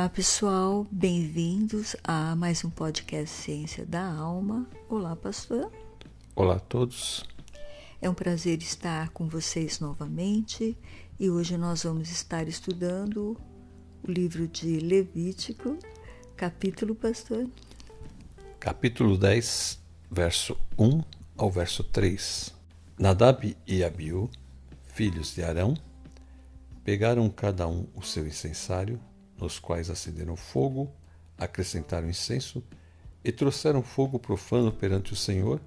Olá pessoal, bem-vindos a mais um podcast Ciência da Alma. Olá, pastor. Olá a todos. É um prazer estar com vocês novamente e hoje nós vamos estar estudando o livro de Levítico, capítulo, pastor? Capítulo 10, verso 1 ao verso 3. Nadab e Abiú, filhos de Arão, pegaram cada um o seu incensário, nos quais acenderam fogo, acrescentaram incenso e trouxeram fogo profano perante o Senhor,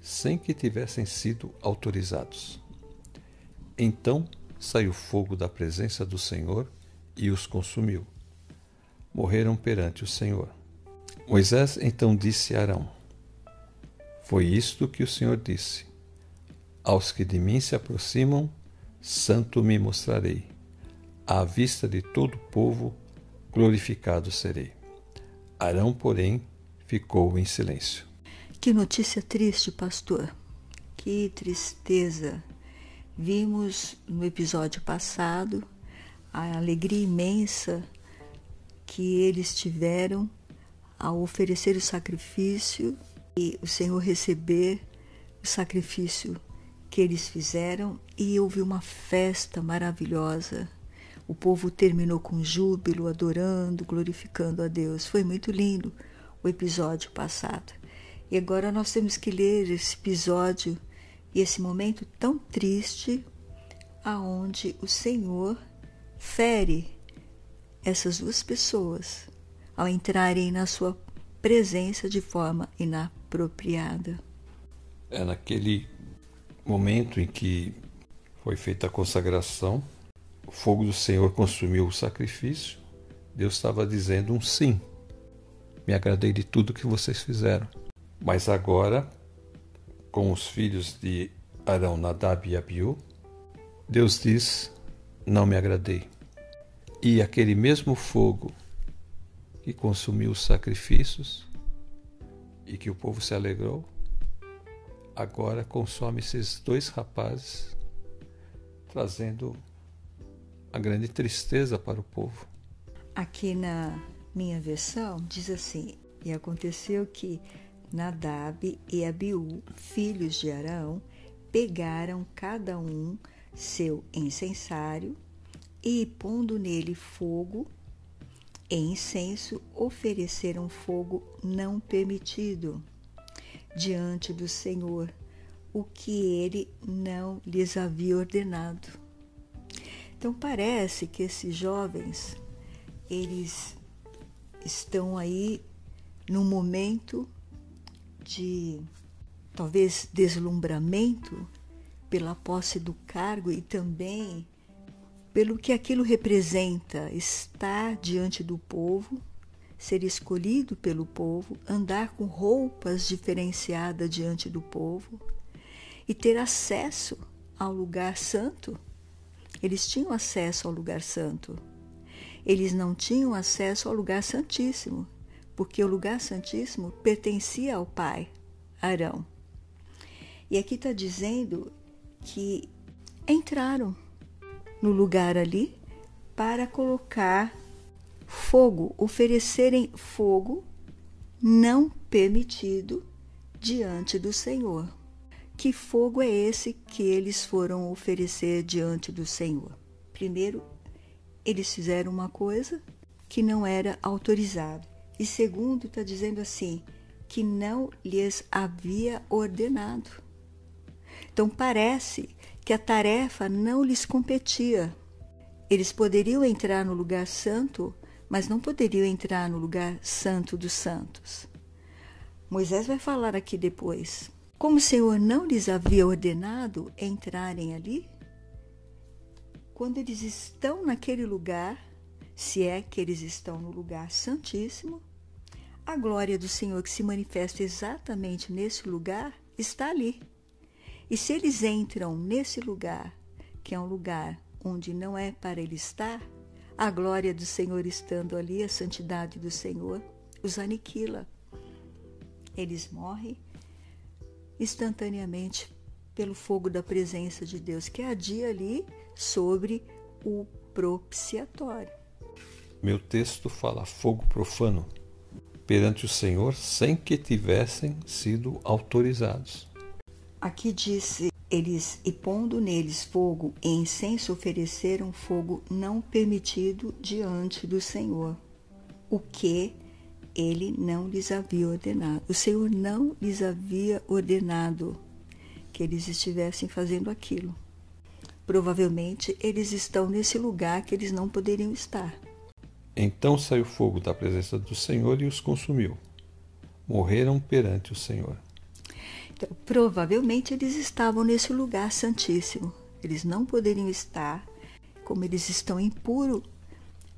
sem que tivessem sido autorizados. Então saiu fogo da presença do Senhor e os consumiu. Morreram perante o Senhor. Moisés então disse a Arão: Foi isto que o Senhor disse: Aos que de mim se aproximam, santo me mostrarei. À vista de todo o povo, glorificado serei. Arão, porém, ficou em silêncio. Que notícia triste, pastor. Que tristeza. Vimos no episódio passado a alegria imensa que eles tiveram ao oferecer o sacrifício e o Senhor receber o sacrifício que eles fizeram e houve uma festa maravilhosa. O povo terminou com júbilo, adorando, glorificando a Deus. Foi muito lindo o episódio passado. E agora nós temos que ler esse episódio e esse momento tão triste aonde o Senhor fere essas duas pessoas ao entrarem na sua presença de forma inapropriada. É naquele momento em que foi feita a consagração, o fogo do Senhor consumiu o sacrifício, Deus estava dizendo um sim. Me agradei de tudo que vocês fizeram. Mas agora, com os filhos de Arão, Nadab e Abiú, Deus diz: Não me agradei. E aquele mesmo fogo que consumiu os sacrifícios e que o povo se alegrou, agora consome esses dois rapazes, trazendo a grande tristeza para o povo. Aqui na minha versão diz assim: E aconteceu que Nadab e Abiú, filhos de Arão, pegaram cada um seu incensário e, pondo nele fogo e incenso, ofereceram fogo não permitido diante do Senhor, o que ele não lhes havia ordenado. Então parece que esses jovens eles estão aí num momento de talvez deslumbramento pela posse do cargo e também pelo que aquilo representa estar diante do povo, ser escolhido pelo povo, andar com roupas diferenciadas diante do povo e ter acesso ao lugar santo. Eles tinham acesso ao lugar santo. Eles não tinham acesso ao lugar santíssimo, porque o lugar santíssimo pertencia ao pai, Arão. E aqui está dizendo que entraram no lugar ali para colocar fogo, oferecerem fogo não permitido diante do Senhor. Que fogo é esse que eles foram oferecer diante do Senhor? Primeiro, eles fizeram uma coisa que não era autorizada. E segundo, está dizendo assim, que não lhes havia ordenado. Então parece que a tarefa não lhes competia. Eles poderiam entrar no lugar santo, mas não poderiam entrar no lugar santo dos santos. Moisés vai falar aqui depois. Como o Senhor não lhes havia ordenado entrarem ali, quando eles estão naquele lugar, se é que eles estão no lugar santíssimo, a glória do Senhor que se manifesta exatamente nesse lugar está ali. E se eles entram nesse lugar, que é um lugar onde não é para ele estar, a glória do Senhor estando ali, a santidade do Senhor os aniquila. Eles morrem instantaneamente pelo fogo da presença de Deus, que adia ali sobre o propiciatório. meu texto fala fogo profano perante o Senhor sem que tivessem sido autorizados. Aqui disse eles, e pondo neles fogo e incenso, ofereceram fogo não permitido diante do Senhor, o que ele não lhes havia ordenado. O Senhor não lhes havia ordenado que eles estivessem fazendo aquilo. Provavelmente eles estão nesse lugar que eles não poderiam estar. Então saiu fogo da presença do Senhor e os consumiu. Morreram perante o Senhor. Então, provavelmente eles estavam nesse lugar santíssimo. Eles não poderiam estar, como eles estão impuros,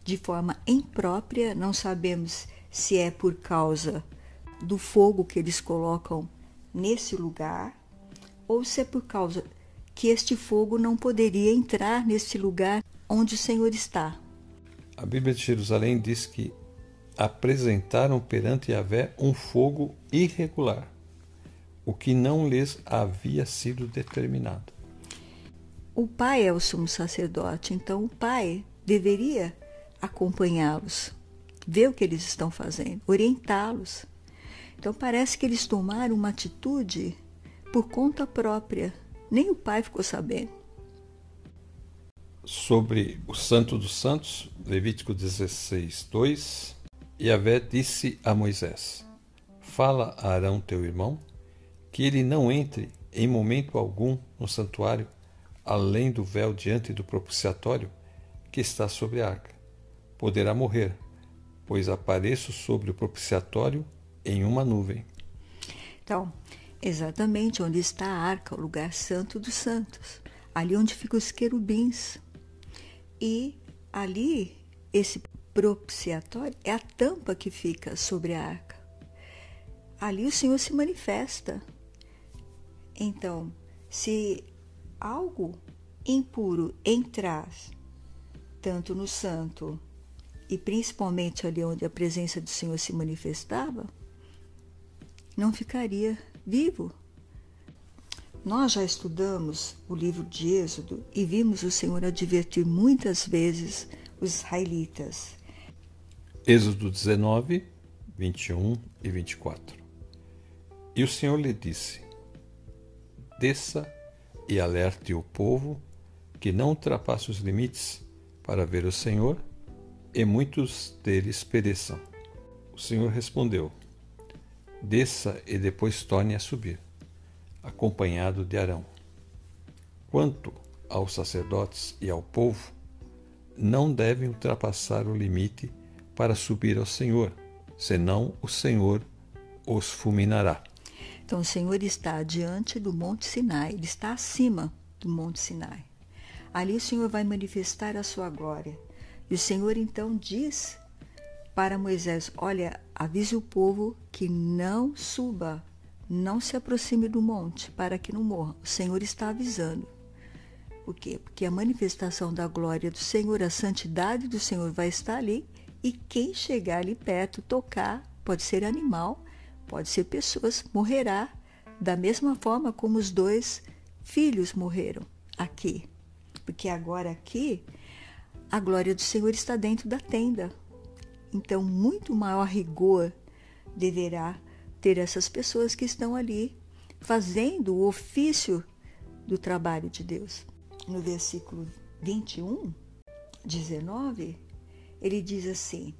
de forma imprópria, não sabemos se é por causa do fogo que eles colocam nesse lugar ou se é por causa que este fogo não poderia entrar nesse lugar onde o Senhor está. A Bíblia de Jerusalém diz que apresentaram perante Yahvé um fogo irregular, o que não lhes havia sido determinado. O pai é o sumo sacerdote, então o pai deveria acompanhá-los ver o que eles estão fazendo, orientá-los. Então parece que eles tomaram uma atitude por conta própria. Nem o pai ficou sabendo. Sobre o Santo dos Santos, Levítico 16, 2, Yahvé disse a Moisés: Fala a Arão teu irmão, que ele não entre em momento algum no santuário, além do véu diante do propiciatório que está sobre a arca. Poderá morrer, pois apareço sobre o propiciatório em uma nuvem. Então, exatamente onde está a arca, o lugar santo dos santos, ali onde ficam os querubins. E ali, esse propiciatório é a tampa que fica sobre a arca. Ali o Senhor se manifesta. Então, se algo impuro entrar tanto no santo e principalmente ali onde a presença do Senhor se manifestava, não ficaria vivo. Nós já estudamos o livro de Êxodo e vimos o Senhor advertir muitas vezes os israelitas. Êxodo 19, 21 e 24. E o Senhor lhe disse: Desça e alerte o povo que não ultrapasse os limites para ver o Senhor e muitos deles pereçam. O Senhor respondeu: Desça e depois torne a subir, acompanhado de Arão. Quanto aos sacerdotes e ao povo, não devem ultrapassar o limite para subir ao Senhor, senão o Senhor os fulminará. Então o Senhor está diante do Monte Sinai, ele está acima do Monte Sinai. Ali o Senhor vai manifestar a sua glória e o Senhor então diz para Moisés: Olha, avise o povo que não suba, não se aproxime do monte, para que não morra. O Senhor está avisando. Por quê? Porque a manifestação da glória do Senhor, a santidade do Senhor vai estar ali, e quem chegar ali perto, tocar, pode ser animal, pode ser pessoas, morrerá da mesma forma como os dois filhos morreram aqui. Porque agora aqui a glória do Senhor está dentro da tenda. Então, muito maior rigor deverá ter essas pessoas que estão ali fazendo o ofício do trabalho de Deus. No versículo 21, 19, ele diz assim: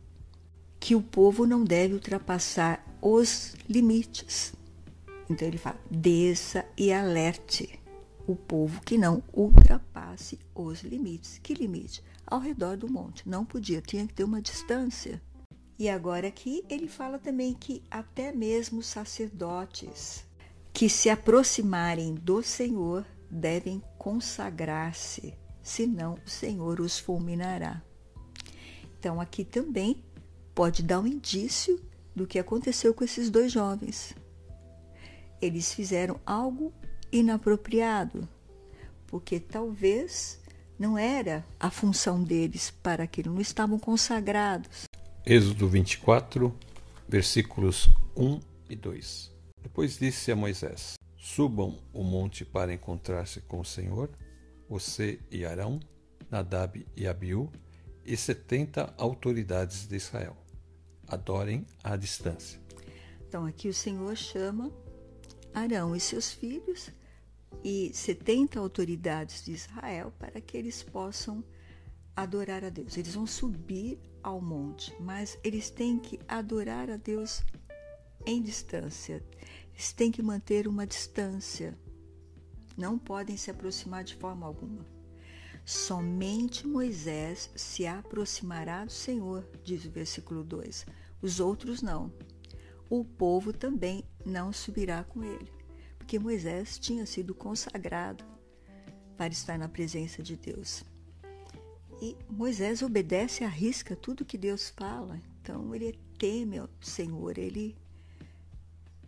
que o povo não deve ultrapassar os limites. Então ele fala: desça e alerte o povo que não ultrapasse os limites. Que limite? Ao redor do monte. Não podia, tinha que ter uma distância. E agora aqui ele fala também que até mesmo sacerdotes que se aproximarem do Senhor devem consagrar-se, senão o Senhor os fulminará. Então aqui também pode dar um indício do que aconteceu com esses dois jovens. Eles fizeram algo inapropriado, porque talvez não era a função deles para aquilo, não estavam consagrados. Êxodo 24, versículos 1 e 2. Depois disse a Moisés: Subam o monte para encontrar-se com o Senhor, você e Arão, Nadab e Abiú, e setenta autoridades de Israel. Adorem à distância. Então aqui o Senhor chama Arão e seus filhos e setenta autoridades de Israel para que eles possam adorar a Deus. Eles vão subir ao monte, mas eles têm que adorar a Deus em distância. Eles têm que manter uma distância. Não podem se aproximar de forma alguma. Somente Moisés se aproximará do Senhor, diz o versículo 2. Os outros não. O povo também não subirá com ele, porque Moisés tinha sido consagrado para estar na presença de Deus. E Moisés obedece e arrisca tudo que Deus fala. Então ele teme ao Senhor, ele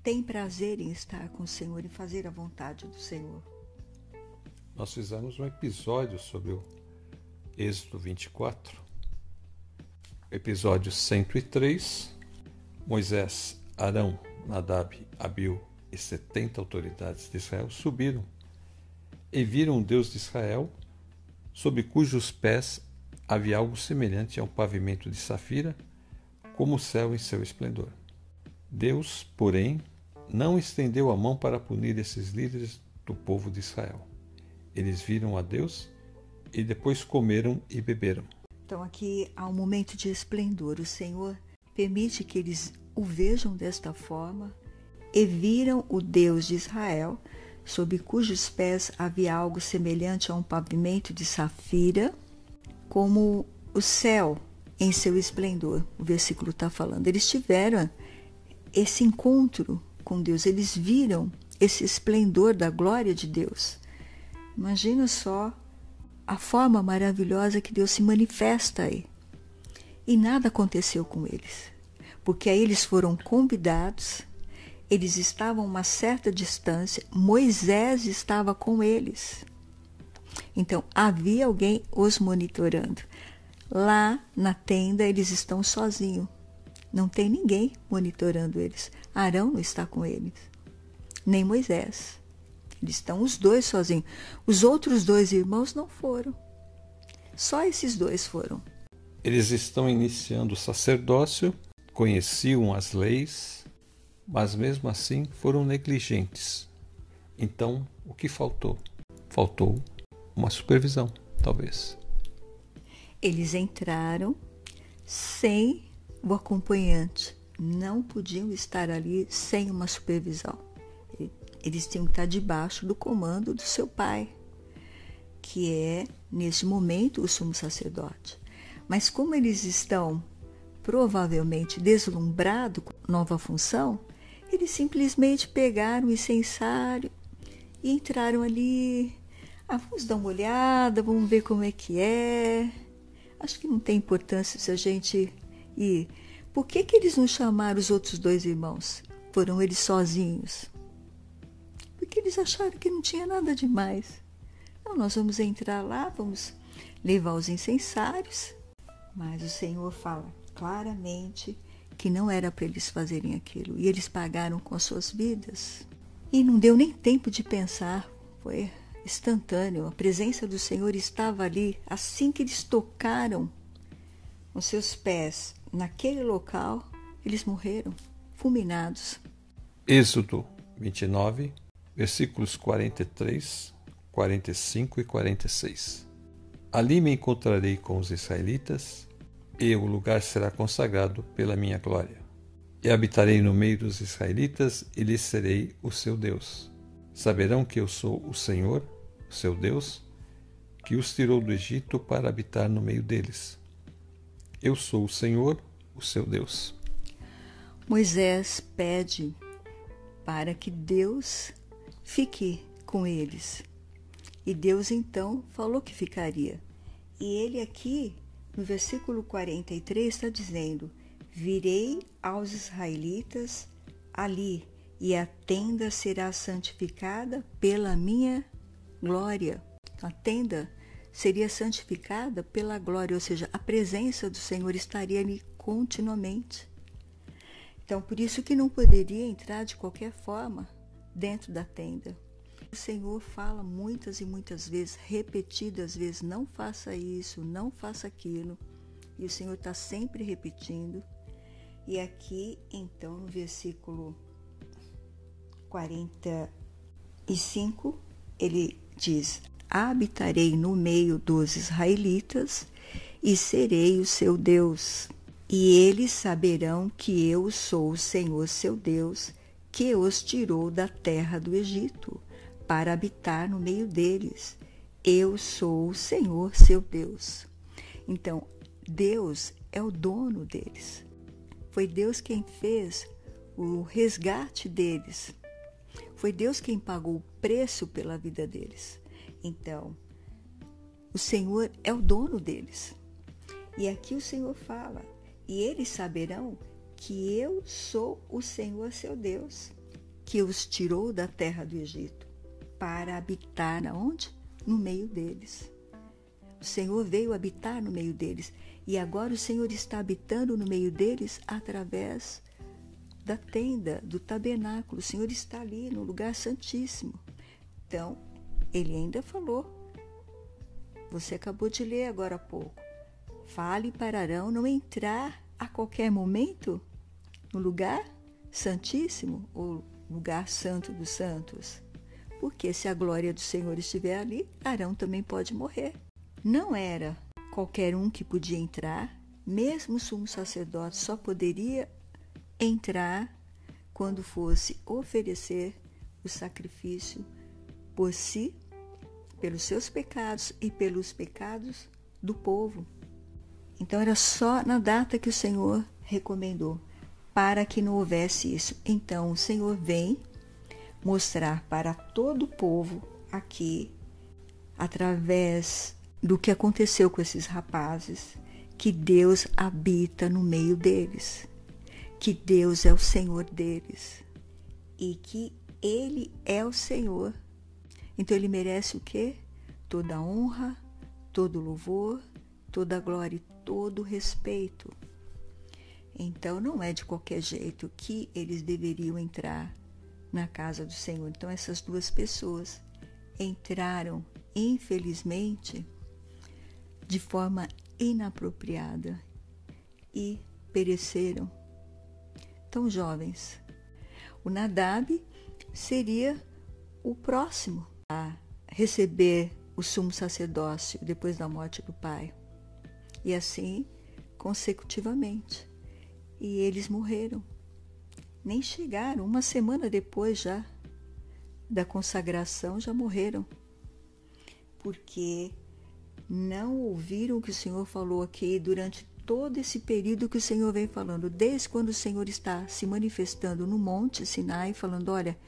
tem prazer em estar com o Senhor e fazer a vontade do Senhor. Nós fizemos um episódio sobre o Êxodo 24, episódio 103. Moisés, Arão, Nadab, Abiu e setenta autoridades de Israel subiram e viram o Deus de Israel sob cujos pés havia algo semelhante a um pavimento de safira, como o céu em seu esplendor. Deus, porém, não estendeu a mão para punir esses líderes do povo de Israel. Eles viram a Deus e depois comeram e beberam. Então aqui há um momento de esplendor. O Senhor permite que eles o vejam desta forma e viram o Deus de Israel sob cujos pés havia algo semelhante a um pavimento de safira, como o céu em seu esplendor. O versículo está falando. Eles tiveram esse encontro com Deus, eles viram esse esplendor da glória de Deus. Imagina só a forma maravilhosa que Deus se manifesta aí. E nada aconteceu com eles, porque aí eles foram convidados eles estavam a uma certa distância, Moisés estava com eles. Então havia alguém os monitorando. Lá na tenda eles estão sozinhos. Não tem ninguém monitorando eles. Arão não está com eles, nem Moisés. Eles estão os dois sozinhos. Os outros dois irmãos não foram. Só esses dois foram. Eles estão iniciando o sacerdócio, conheciam as leis, mas mesmo assim foram negligentes. Então, o que faltou? Faltou uma supervisão, talvez. Eles entraram sem o acompanhante, não podiam estar ali sem uma supervisão. Eles tinham que estar debaixo do comando do seu pai, que é, nesse momento, o sumo sacerdote. Mas como eles estão provavelmente deslumbrados com nova função, eles simplesmente pegaram o incensário e entraram ali. Ah, vamos dar uma olhada, vamos ver como é que é. Acho que não tem importância se a gente ir. Por que, que eles não chamaram os outros dois irmãos? Foram eles sozinhos? Porque eles acharam que não tinha nada demais. Então, nós vamos entrar lá, vamos levar os incensários. Mas o Senhor fala claramente que não era para eles fazerem aquilo. E eles pagaram com as suas vidas. E não deu nem tempo de pensar, foi instantâneo. A presença do Senhor estava ali. Assim que eles tocaram os seus pés naquele local, eles morreram, fulminados. Êxodo 29, versículos 43, 45 e 46. Ali me encontrarei com os israelitas e o lugar será consagrado pela minha glória. E habitarei no meio dos israelitas e lhes serei o seu Deus. Saberão que eu sou o Senhor, o seu Deus, que os tirou do Egito para habitar no meio deles. Eu sou o Senhor, o seu Deus. Moisés pede para que Deus fique com eles. E Deus então falou que ficaria. E ele aqui no versículo 43 está dizendo: Virei aos israelitas ali, e a tenda será santificada pela minha glória. A tenda seria santificada pela glória, ou seja, a presença do Senhor estaria ali continuamente. Então, por isso que não poderia entrar de qualquer forma dentro da tenda. O Senhor fala muitas e muitas vezes, repetidas vezes, não faça isso, não faça aquilo. E o Senhor está sempre repetindo. E aqui, então, no versículo 45, ele diz: Habitarei no meio dos israelitas e serei o seu Deus. E eles saberão que eu sou o Senhor seu Deus, que os tirou da terra do Egito, para habitar no meio deles. Eu sou o Senhor seu Deus. Então, Deus é o dono deles. Foi Deus quem fez o resgate deles. Foi Deus quem pagou o preço pela vida deles. Então, o Senhor é o dono deles. E aqui o Senhor fala: e eles saberão que eu sou o Senhor seu Deus, que os tirou da terra do Egito para habitar onde? No meio deles. O Senhor veio habitar no meio deles e agora o Senhor está habitando no meio deles através da tenda, do tabernáculo. O Senhor está ali no lugar santíssimo. Então, ele ainda falou. Você acabou de ler agora há pouco. Fale para Arão não entrar a qualquer momento no lugar santíssimo ou lugar santo dos santos. Porque se a glória do Senhor estiver ali, Arão também pode morrer. Não era qualquer um que podia entrar, mesmo o sumo sacerdote só poderia entrar quando fosse oferecer o sacrifício por si, pelos seus pecados e pelos pecados do povo. Então era só na data que o Senhor recomendou, para que não houvesse isso. Então o Senhor vem mostrar para todo o povo aqui, através do que aconteceu com esses rapazes, que Deus habita no meio deles, que Deus é o Senhor deles e que Ele é o Senhor. Então ele merece o quê? Toda honra, todo louvor, toda glória e todo respeito. Então não é de qualquer jeito que eles deveriam entrar na casa do Senhor. Então essas duas pessoas entraram, infelizmente, de forma inapropriada e pereceram. Tão jovens. O Nadab seria o próximo a receber o sumo sacerdócio depois da morte do pai e assim consecutivamente. E eles morreram. Nem chegaram, uma semana depois já da consagração já morreram. Porque não ouviram o que o Senhor falou aqui durante todo esse período que o Senhor vem falando, desde quando o Senhor está se manifestando no Monte Sinai, falando: olha,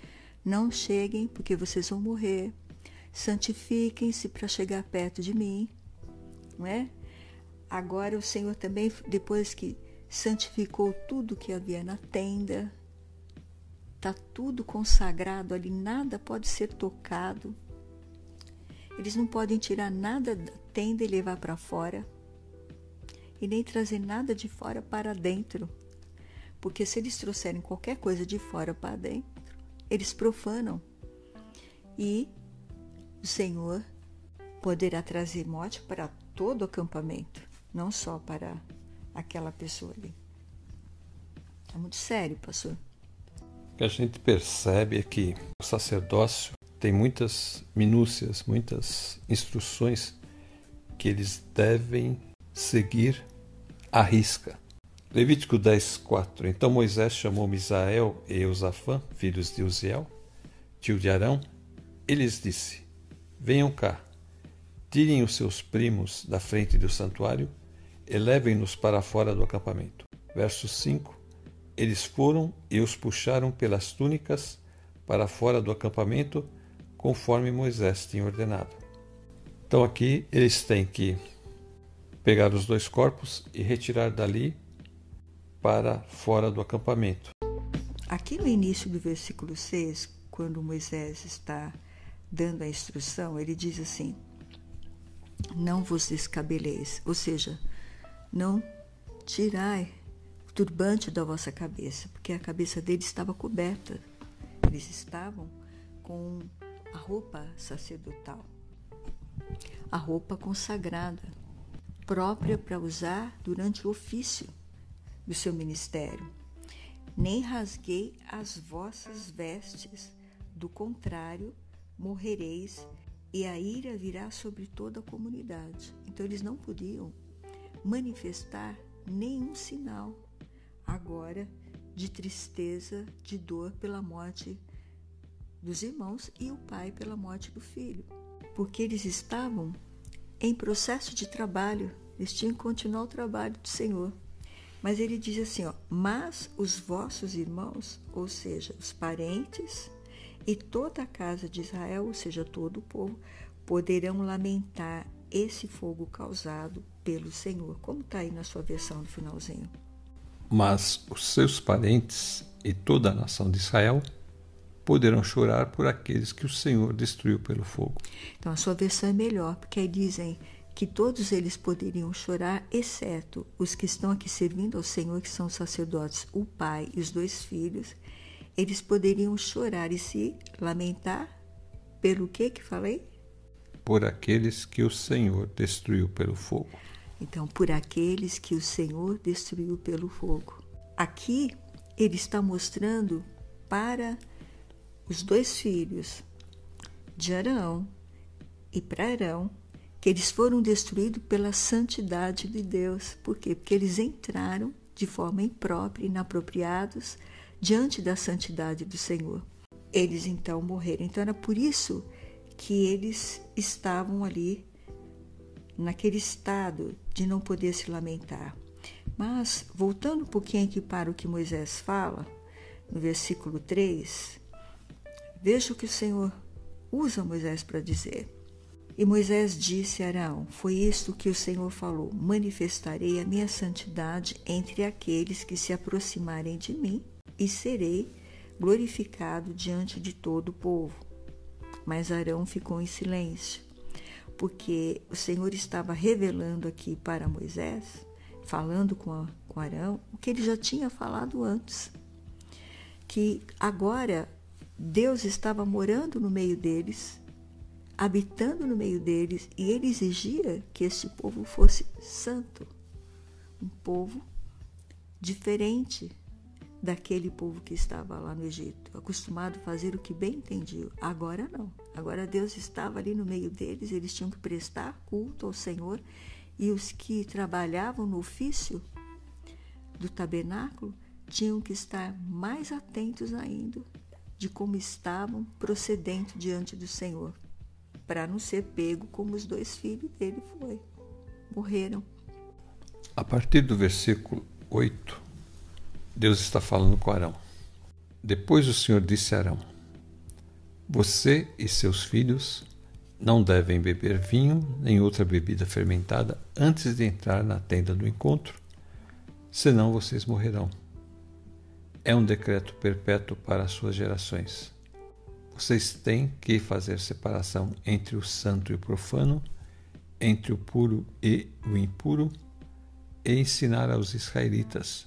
não cheguem porque vocês vão morrer, santifiquem-se para chegar perto de mim, não é? Agora o Senhor também, depois que santificou tudo que havia na tenda, está tudo consagrado ali, nada pode ser tocado. Eles não podem tirar nada da tenda e levar para fora, e nem trazer nada de fora para dentro, porque se eles trouxerem qualquer coisa de fora para dentro, eles profanam. E o Senhor poderá trazer morte para todo o acampamento não só para aquela pessoa ali. É muito sério, pastor. O que a gente percebe é que o sacerdócio tem muitas minúcias, muitas instruções que eles devem seguir à risca. Levítico 10, 4. Então Moisés chamou Misael e Eusafã, filhos de Uziel, tio de Arão, e lhes disse: Venham cá, tirem os seus primos da frente do santuário elevem-nos para fora do acampamento. Verso 5: Eles foram e os puxaram pelas túnicas para fora do acampamento, conforme Moisés tinha ordenado. Então aqui eles têm que pegar os dois corpos e retirar dali para fora do acampamento. Aqui no início do versículo 6, quando Moisés está dando a instrução, ele diz assim: Não vos descabeleis, ou seja, não tirai turbante da vossa cabeça, porque a cabeça deles estava coberta. Eles estavam com a roupa sacerdotal, a roupa consagrada. própria para usar durante o ofício do seu ministério. Nem rasguei as vossas vestes, do contrário, morrereis e a ira virá sobre toda a comunidade. Então eles não podiam manifestar nenhum sinal agora de tristeza, de dor pela morte dos irmãos e o pai pela morte do filho, porque eles estavam em processo de trabalho, eles tinham que continuar o trabalho do Senhor. Mas ele diz assim, ó, mas os vossos irmãos, ou seja, os parentes e toda a casa de Israel, ou seja, todo o povo, poderão lamentar esse fogo causado pelo Senhor. Como está aí na sua versão no finalzinho? Mas os seus parentes e toda a nação de Israel poderão chorar por aqueles que o Senhor destruiu pelo fogo. Então a sua versão é melhor, porque aí dizem que todos eles poderiam chorar, exceto os que estão aqui servindo ao Senhor, que são os sacerdotes, o pai e os dois filhos, eles poderiam chorar e se lamentar pelo que que falei? Por aqueles que o Senhor destruiu pelo fogo. Então, por aqueles que o Senhor destruiu pelo fogo. Aqui ele está mostrando para os dois filhos de Arão e para Arão que eles foram destruídos pela santidade de Deus. Por quê? Porque eles entraram de forma imprópria, inapropriados, diante da santidade do Senhor. Eles então morreram. Então era por isso que eles estavam ali naquele estado de não poder se lamentar. Mas, voltando um pouquinho aqui para o que Moisés fala, no versículo 3, veja o que o Senhor usa Moisés para dizer. E Moisés disse a Arão: Foi isto que o Senhor falou: Manifestarei a minha santidade entre aqueles que se aproximarem de mim, e serei glorificado diante de todo o povo. Mas Arão ficou em silêncio, porque o Senhor estava revelando aqui para Moisés, falando com, a, com Arão, o que ele já tinha falado antes. Que agora Deus estava morando no meio deles habitando no meio deles, e ele exigia que este povo fosse santo, um povo diferente daquele povo que estava lá no Egito, acostumado a fazer o que bem entendiam. Agora não. Agora Deus estava ali no meio deles, eles tinham que prestar culto ao Senhor, e os que trabalhavam no ofício do tabernáculo tinham que estar mais atentos ainda de como estavam procedendo diante do Senhor para não ser pego como os dois filhos dele foi. Morreram. A partir do versículo 8, Deus está falando com Arão. Depois o Senhor disse a Arão: Você e seus filhos não devem beber vinho nem outra bebida fermentada antes de entrar na tenda do encontro, senão vocês morrerão. É um decreto perpétuo para as suas gerações. Vocês têm que fazer separação entre o santo e o profano, entre o puro e o impuro, e ensinar aos israelitas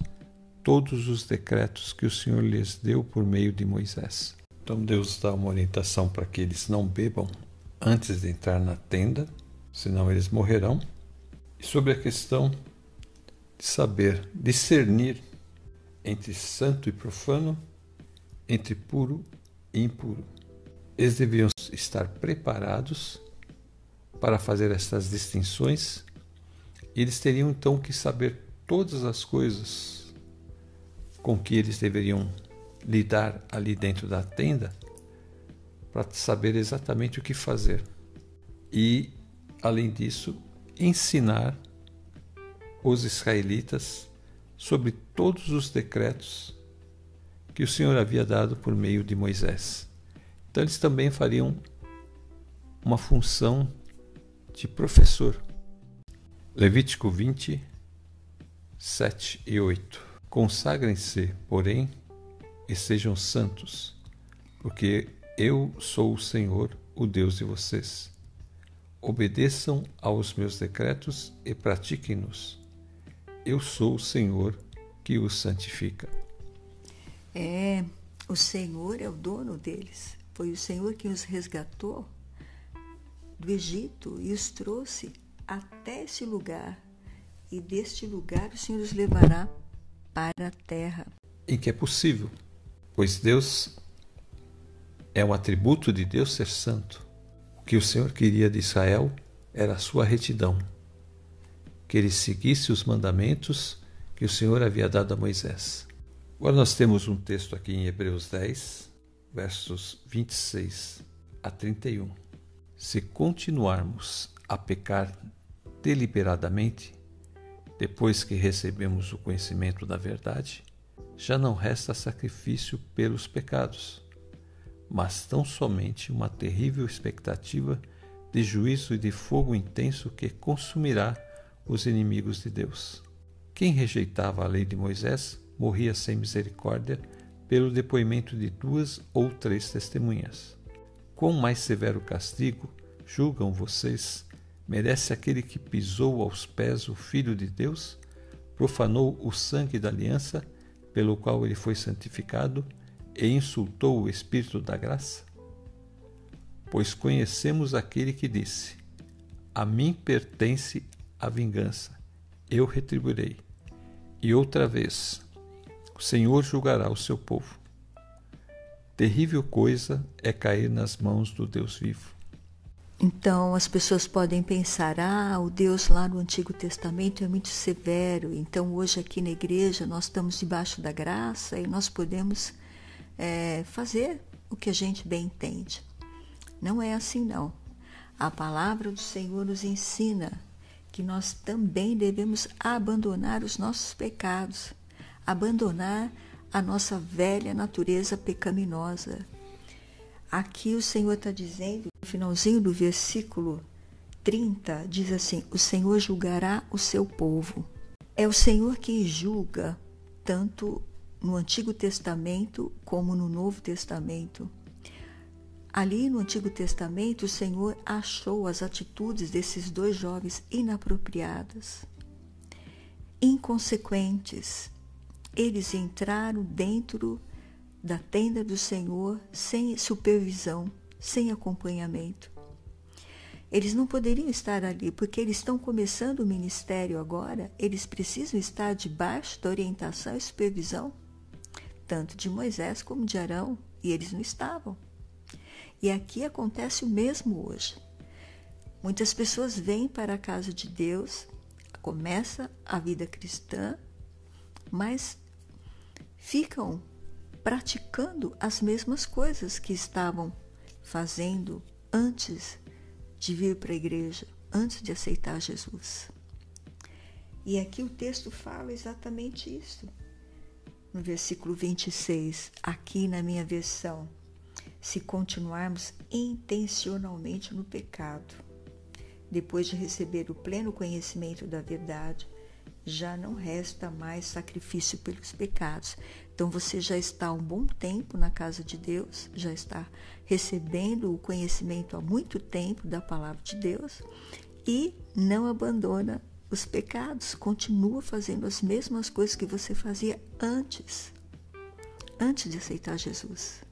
todos os decretos que o Senhor lhes deu por meio de Moisés. Então Deus dá uma orientação para que eles não bebam antes de entrar na tenda, senão eles morrerão. E sobre a questão de saber discernir entre santo e profano, entre puro e impuro. Eles deviam estar preparados para fazer essas distinções e eles teriam então que saber todas as coisas com que eles deveriam lidar ali dentro da tenda para saber exatamente o que fazer. E, além disso, ensinar os israelitas sobre todos os decretos que o Senhor havia dado por meio de Moisés. Então eles também fariam uma função de professor. Levítico 20, 7 e 8. Consagrem-se, porém, e sejam santos, porque eu sou o Senhor, o Deus de vocês. Obedeçam aos meus decretos e pratiquem-nos. Eu sou o Senhor que os santifica. É, o Senhor é o dono deles. Foi o Senhor que os resgatou do Egito e os trouxe até esse lugar e deste lugar o Senhor os levará para a terra. E que é possível, pois Deus é um atributo de Deus ser santo. O que o Senhor queria de Israel era a sua retidão, que ele seguisse os mandamentos que o Senhor havia dado a Moisés. Agora nós temos um texto aqui em Hebreus 10, versos 26 a 31. Se continuarmos a pecar deliberadamente, depois que recebemos o conhecimento da verdade, já não resta sacrifício pelos pecados, mas tão somente uma terrível expectativa de juízo e de fogo intenso que consumirá os inimigos de Deus. Quem rejeitava a lei de Moisés morria sem misericórdia pelo depoimento de duas ou três testemunhas. Quão mais severo castigo, julgam vocês, merece aquele que pisou aos pés o Filho de Deus, profanou o sangue da aliança pelo qual ele foi santificado e insultou o Espírito da graça? Pois conhecemos aquele que disse: A mim pertence a vingança, eu retribuirei. E outra vez, o Senhor julgará o seu povo. Terrível coisa é cair nas mãos do Deus vivo. Então as pessoas podem pensar: ah, o Deus lá no Antigo Testamento é muito severo, então hoje aqui na igreja nós estamos debaixo da graça e nós podemos é, fazer o que a gente bem entende. Não é assim, não. A palavra do Senhor nos ensina que nós também devemos abandonar os nossos pecados, abandonar a nossa velha natureza pecaminosa Aqui o Senhor está dizendo, no finalzinho do versículo 30, diz assim: O Senhor julgará o seu povo. É o Senhor quem julga, tanto no Antigo Testamento como no Novo Testamento. Ali no Antigo Testamento, o Senhor achou as atitudes desses dois jovens inapropriadas, inconsequentes. Eles entraram dentro da tenda do Senhor sem supervisão, sem acompanhamento. Eles não poderiam estar ali porque eles estão começando o ministério agora, eles precisam estar debaixo da orientação e supervisão, tanto de Moisés como de Arão, e eles não estavam. E aqui acontece o mesmo hoje. Muitas pessoas vêm para a casa de Deus, começa a vida cristã, mas ficam praticando as mesmas coisas que estavam fazendo antes de vir para a igreja, antes de aceitar Jesus. E aqui o texto fala exatamente isso. No versículo 26, aqui na minha versão, se continuarmos intencionalmente no pecado, depois de receber o pleno conhecimento da verdade, já não resta mais sacrifício pelos pecados. Então você já está há um bom tempo na casa de Deus, já está recebendo o conhecimento há muito tempo da palavra de Deus e não abandona os pecados, continua fazendo as mesmas coisas que você fazia antes, antes de aceitar Jesus.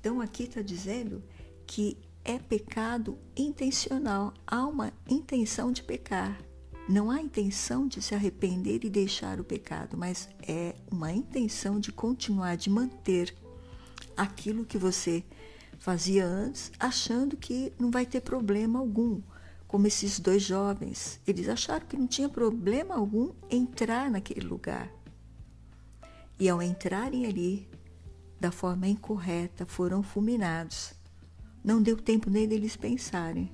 Então aqui está dizendo que é pecado intencional, há uma intenção de pecar. Não há intenção de se arrepender e deixar o pecado, mas é uma intenção de continuar, de manter aquilo que você fazia antes, achando que não vai ter problema algum. Como esses dois jovens, eles acharam que não tinha problema algum entrar naquele lugar. E ao entrarem ali, da forma incorreta, foram fulminados. Não deu tempo nem deles pensarem.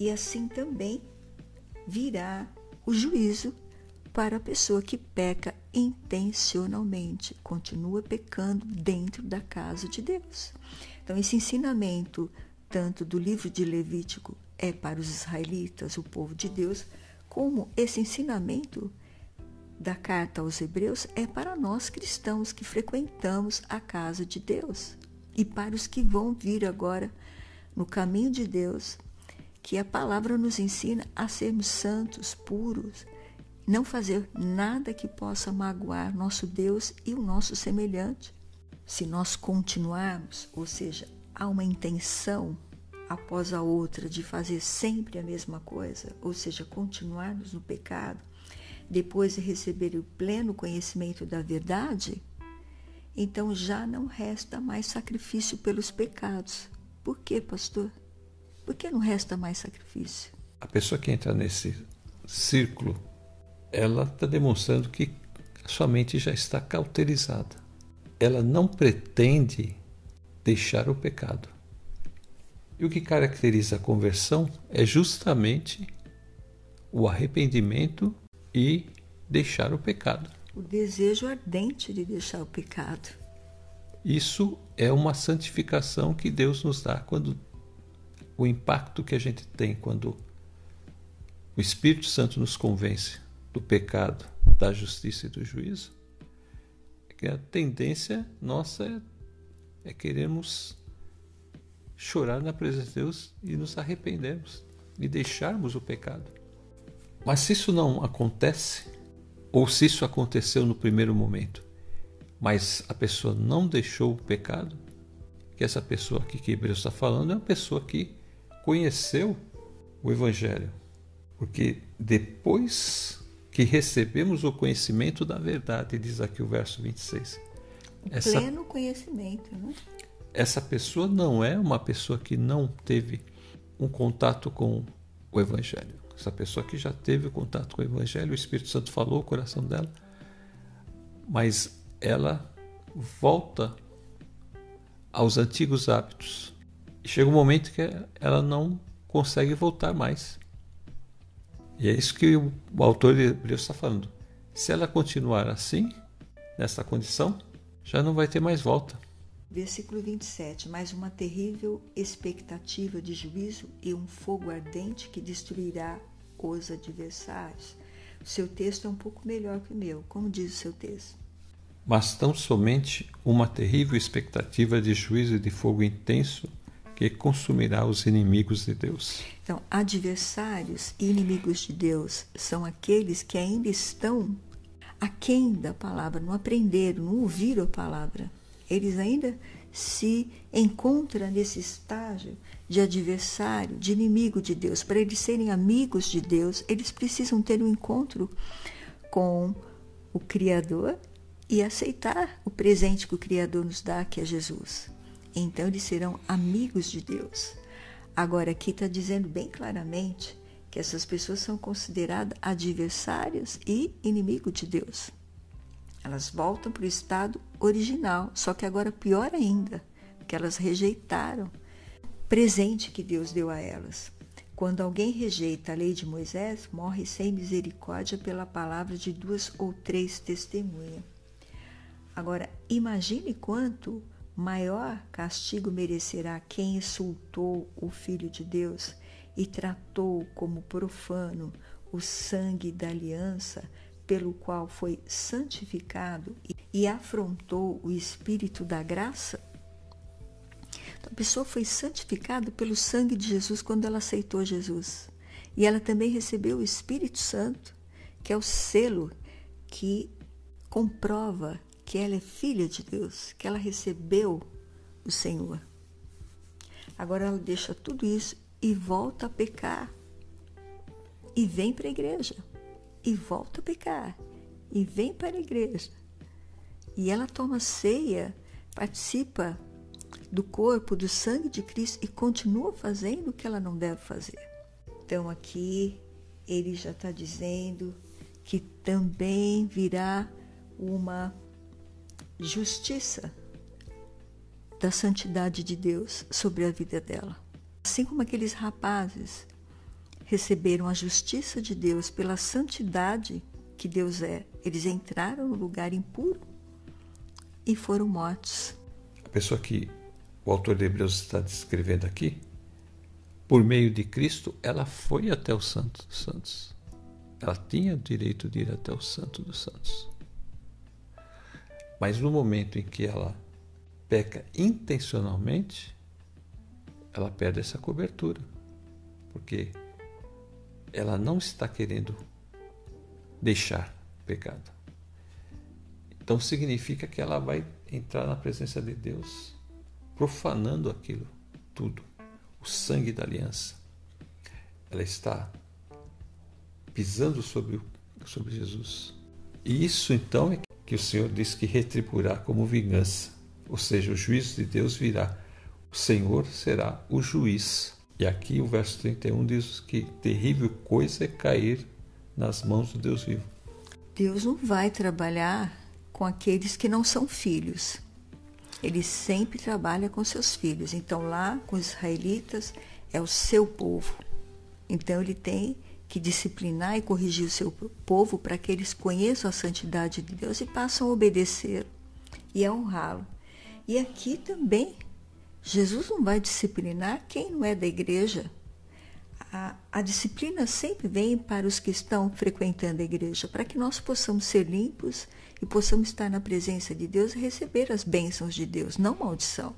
E assim também virá o juízo para a pessoa que peca intencionalmente, continua pecando dentro da casa de Deus. Então, esse ensinamento, tanto do livro de Levítico, é para os israelitas, o povo de Deus, como esse ensinamento da carta aos Hebreus é para nós cristãos que frequentamos a casa de Deus e para os que vão vir agora no caminho de Deus que a palavra nos ensina a sermos santos, puros, não fazer nada que possa magoar nosso Deus e o nosso semelhante. Se nós continuarmos, ou seja, há uma intenção após a outra de fazer sempre a mesma coisa, ou seja, continuarmos no pecado, depois de receber o pleno conhecimento da verdade, então já não resta mais sacrifício pelos pecados. Por quê, pastor? Por que não resta mais sacrifício? A pessoa que entra nesse círculo, ela está demonstrando que sua mente já está cauterizada. Ela não pretende deixar o pecado. E o que caracteriza a conversão é justamente o arrependimento e deixar o pecado. O desejo ardente de deixar o pecado. Isso é uma santificação que Deus nos dá quando o impacto que a gente tem quando o Espírito Santo nos convence do pecado, da justiça e do juízo, é que a tendência nossa é, é queremos chorar na presença de Deus e nos arrependermos e deixarmos o pecado. Mas se isso não acontece, ou se isso aconteceu no primeiro momento, mas a pessoa não deixou o pecado, que essa pessoa aqui que Hebreus está falando é uma pessoa que conheceu o Evangelho. Porque depois que recebemos o conhecimento da verdade, diz aqui o verso 26. Essa, pleno conhecimento, né? Essa pessoa não é uma pessoa que não teve um contato com o Evangelho. Essa pessoa que já teve o contato com o Evangelho, o Espírito Santo falou o coração dela, mas ela volta aos antigos hábitos. Chega um momento que ela não consegue voltar mais. E é isso que o autor de Hebreus está falando. Se ela continuar assim, nessa condição, já não vai ter mais volta. Versículo 27. Mais uma terrível expectativa de juízo e um fogo ardente que destruirá os adversários. O seu texto é um pouco melhor que o meu. Como diz o seu texto? Mas tão somente uma terrível expectativa de juízo e de fogo intenso que consumirá os inimigos de Deus. Então, adversários e inimigos de Deus são aqueles que ainda estão aquém da palavra, não aprenderam, não ouviram a palavra. Eles ainda se encontram nesse estágio de adversário, de inimigo de Deus. Para eles serem amigos de Deus, eles precisam ter um encontro com o Criador e aceitar o presente que o Criador nos dá, que é Jesus então eles serão amigos de Deus. Agora, aqui está dizendo bem claramente que essas pessoas são consideradas adversárias e inimigo de Deus. Elas voltam para o estado original, só que agora pior ainda, porque elas rejeitaram o presente que Deus deu a elas. Quando alguém rejeita a lei de Moisés, morre sem misericórdia pela palavra de duas ou três testemunhas. Agora, imagine quanto maior castigo merecerá quem insultou o Filho de Deus e tratou como profano o sangue da aliança pelo qual foi santificado e afrontou o Espírito da graça? Então, a pessoa foi santificada pelo sangue de Jesus quando ela aceitou Jesus. E ela também recebeu o Espírito Santo, que é o selo que comprova que ela é filha de Deus, que ela recebeu o Senhor. Agora ela deixa tudo isso e volta a pecar. E vem para a igreja. E volta a pecar. E vem para a igreja. E ela toma ceia, participa do corpo, do sangue de Cristo e continua fazendo o que ela não deve fazer. Então aqui ele já está dizendo que também virá uma justiça da santidade de Deus sobre a vida dela. Assim como aqueles rapazes receberam a justiça de Deus pela santidade que Deus é, eles entraram no lugar impuro e foram mortos. A pessoa que o autor de Hebreus está descrevendo aqui, por meio de Cristo, ela foi até o Santo dos Santos. Ela tinha o direito de ir até o Santo dos Santos. Mas no momento em que ela peca intencionalmente, ela perde essa cobertura. Porque ela não está querendo deixar pecado. Então significa que ela vai entrar na presença de Deus profanando aquilo tudo, o sangue da aliança. Ela está pisando sobre sobre Jesus. E isso então é que o Senhor diz que retribuirá como vingança, ou seja, o juízo de Deus virá. O Senhor será o juiz. E aqui o verso 31 diz que terrível coisa é cair nas mãos do Deus vivo. Deus não vai trabalhar com aqueles que não são filhos. Ele sempre trabalha com seus filhos. Então, lá com os israelitas, é o seu povo. Então, ele tem que disciplinar e corrigir o seu povo para que eles conheçam a santidade de Deus e passem a obedecer e a honrá-lo. E aqui também, Jesus não vai disciplinar quem não é da igreja. A, a, disciplina sempre vem para os que estão frequentando a igreja, para que nós possamos ser limpos e possamos estar na presença de Deus e receber as bênçãos de Deus, não maldição.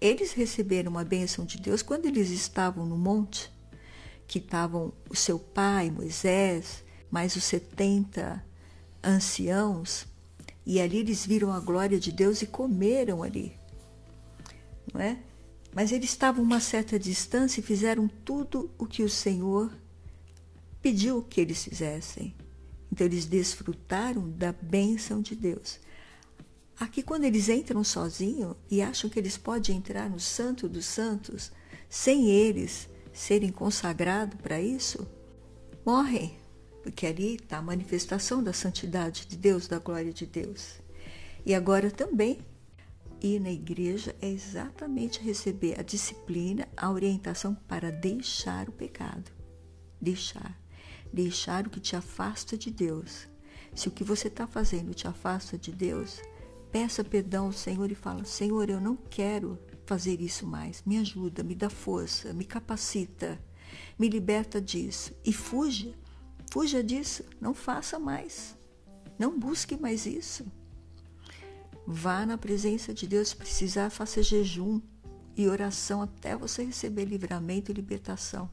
Eles receberam a bênção de Deus quando eles estavam no monte, que estavam o seu pai, Moisés, mais os 70 anciãos, e ali eles viram a glória de Deus e comeram ali. Não é? Mas eles estavam a uma certa distância e fizeram tudo o que o Senhor pediu que eles fizessem. Então eles desfrutaram da bênção de Deus. Aqui, quando eles entram sozinhos e acham que eles podem entrar no Santo dos Santos, sem eles serem consagrados para isso, morrem, porque ali está a manifestação da santidade de Deus, da glória de Deus. E agora também, ir na igreja é exatamente receber a disciplina, a orientação para deixar o pecado. Deixar deixar o que te afasta de Deus. Se o que você está fazendo te afasta de Deus, peça perdão ao Senhor e fala: Senhor, eu não quero fazer isso mais. Me ajuda, me dá força, me capacita, me liberta disso. E fuja, fuja disso, não faça mais. Não busque mais isso. Vá na presença de Deus, se precisar, faça jejum e oração até você receber livramento e libertação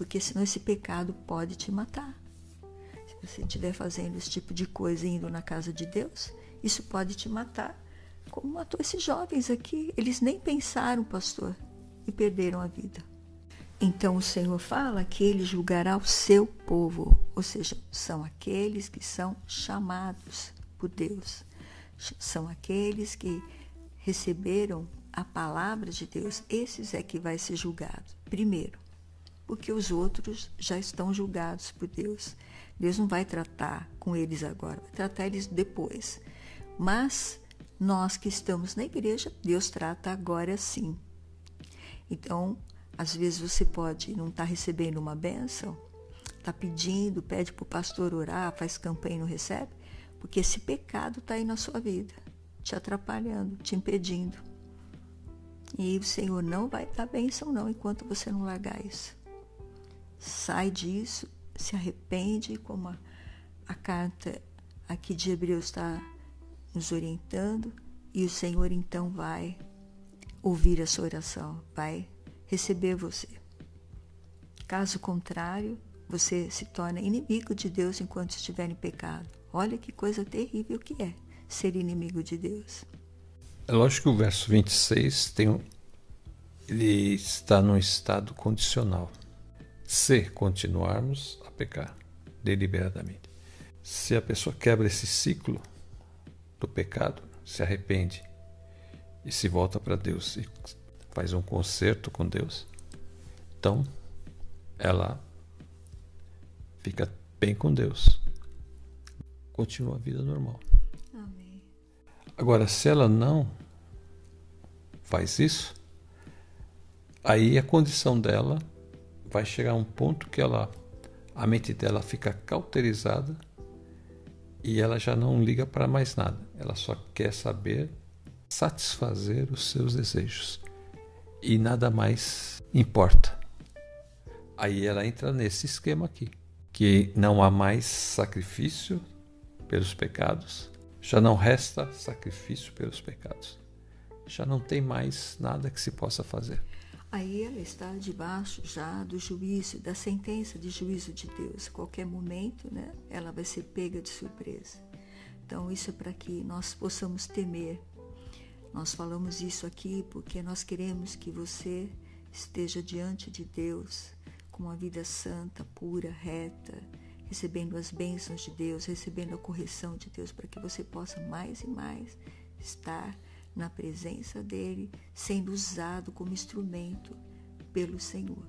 porque senão esse pecado pode te matar. Se você estiver fazendo esse tipo de coisa indo na casa de Deus, isso pode te matar, como matou esses jovens aqui. Eles nem pensaram, pastor, e perderam a vida. Então o Senhor fala que ele julgará o seu povo, ou seja, são aqueles que são chamados por Deus, são aqueles que receberam a palavra de Deus, esses é que vai ser julgado. Primeiro, porque os outros já estão julgados por Deus. Deus não vai tratar com eles agora, vai tratar eles depois. Mas nós que estamos na igreja, Deus trata agora sim. Então, às vezes você pode não estar tá recebendo uma bênção, está pedindo, pede para o pastor orar, faz campanha e não recebe, porque esse pecado está aí na sua vida, te atrapalhando, te impedindo. E o Senhor não vai dar bênção não enquanto você não largar isso sai disso, se arrepende, como a, a carta aqui de Hebreus está nos orientando, e o Senhor então vai ouvir a sua oração, vai receber você. Caso contrário, você se torna inimigo de Deus enquanto estiver em pecado. Olha que coisa terrível que é ser inimigo de Deus. É lógico que o verso 26 tem um, ele está num estado condicional se continuarmos a pecar deliberadamente. Se a pessoa quebra esse ciclo do pecado, se arrepende e se volta para Deus e faz um concerto com Deus, então ela fica bem com Deus. Continua a vida normal. Amém. Agora, se ela não faz isso, aí a condição dela vai chegar um ponto que ela a mente dela fica cauterizada e ela já não liga para mais nada. Ela só quer saber satisfazer os seus desejos e nada mais importa. Aí ela entra nesse esquema aqui, que não há mais sacrifício pelos pecados, já não resta sacrifício pelos pecados. Já não tem mais nada que se possa fazer aí ela está debaixo já do juízo, da sentença de juízo de Deus. Qualquer momento, né, ela vai ser pega de surpresa. Então, isso é para que nós possamos temer. Nós falamos isso aqui porque nós queremos que você esteja diante de Deus com uma vida santa, pura, reta, recebendo as bênçãos de Deus, recebendo a correção de Deus, para que você possa mais e mais estar na presença dele, sendo usado como instrumento pelo Senhor.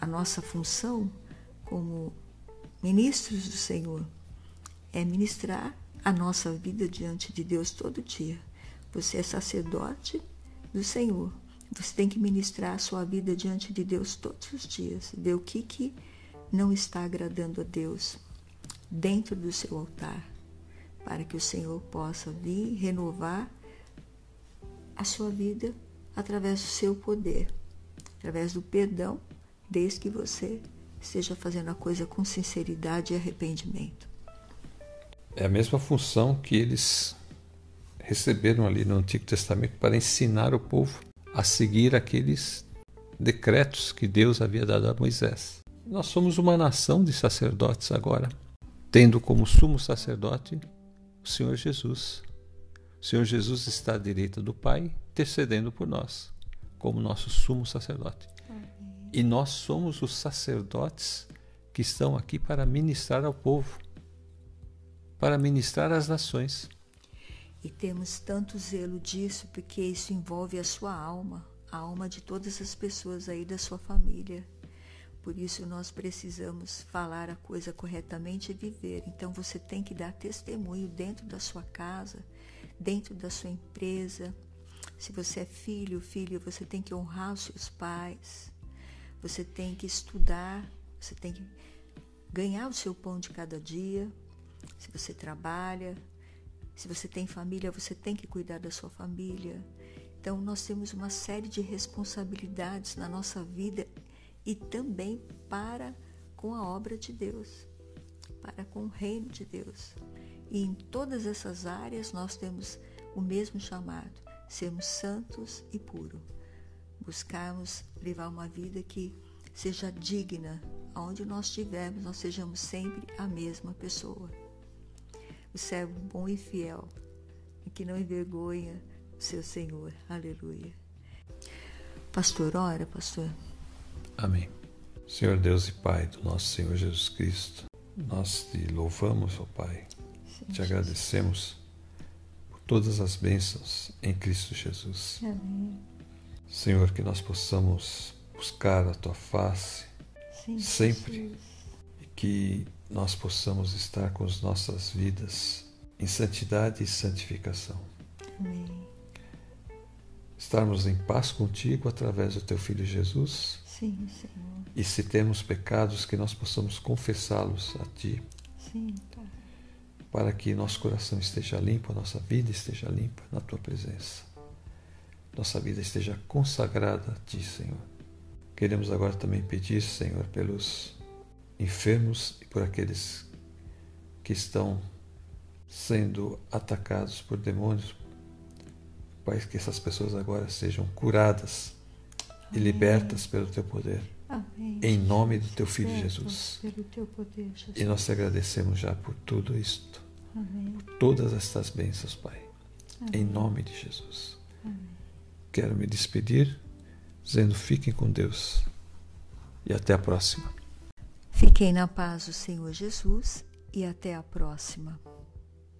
A nossa função como ministros do Senhor é ministrar a nossa vida diante de Deus todo dia. Você é sacerdote do Senhor. Você tem que ministrar a sua vida diante de Deus todos os dias, ver o que, que não está agradando a Deus dentro do seu altar, para que o Senhor possa vir renovar a sua vida através do seu poder, através do perdão, desde que você esteja fazendo a coisa com sinceridade e arrependimento. É a mesma função que eles receberam ali no Antigo Testamento para ensinar o povo a seguir aqueles decretos que Deus havia dado a Moisés. Nós somos uma nação de sacerdotes agora, tendo como sumo sacerdote o Senhor Jesus. Senhor Jesus está à direita do Pai, intercedendo por nós, como nosso sumo sacerdote. E nós somos os sacerdotes que estão aqui para ministrar ao povo, para ministrar às nações. E temos tanto zelo disso porque isso envolve a sua alma, a alma de todas as pessoas aí da sua família. Por isso nós precisamos falar a coisa corretamente e viver. Então você tem que dar testemunho dentro da sua casa, dentro da sua empresa. Se você é filho, filho, você tem que honrar os seus pais. Você tem que estudar, você tem que ganhar o seu pão de cada dia. Se você trabalha, se você tem família, você tem que cuidar da sua família. Então, nós temos uma série de responsabilidades na nossa vida e também para com a obra de Deus, para com o reino de Deus. E em todas essas áreas nós temos o mesmo chamado: sermos santos e puros. Buscarmos levar uma vida que seja digna, aonde nós estivermos, nós sejamos sempre a mesma pessoa. O servo bom e fiel, que não envergonha o seu Senhor. Aleluia. Pastor, ora, pastor. Amém. Senhor Deus e Pai do nosso Senhor Jesus Cristo, nós te louvamos, ó Pai, Sim, te agradecemos por todas as bênçãos em Cristo Jesus. Amém. Senhor, que nós possamos buscar a tua face Sim, sempre Jesus. e que nós possamos estar com as nossas vidas em santidade e santificação. Amém. Estarmos em paz contigo através do teu Filho Jesus Sim, Senhor. E se temos pecados, que nós possamos confessá-los a Ti. Sim, Pai. Para que nosso coração esteja limpo, a nossa vida esteja limpa na Tua presença. Nossa vida esteja consagrada a Ti, Senhor. Queremos agora também pedir, Senhor, pelos enfermos e por aqueles que estão sendo atacados por demônios. Pai, que essas pessoas agora sejam curadas e libertas pelo teu poder. Amém. Em nome do teu Filho Jesus. Teu poder, Jesus. E nós te agradecemos já por tudo isto. Amém. Por todas estas bênçãos, Pai. Amém. Em nome de Jesus. Amém. Quero me despedir dizendo: fiquem com Deus. E até a próxima. Fiquem na paz do Senhor Jesus e até a próxima.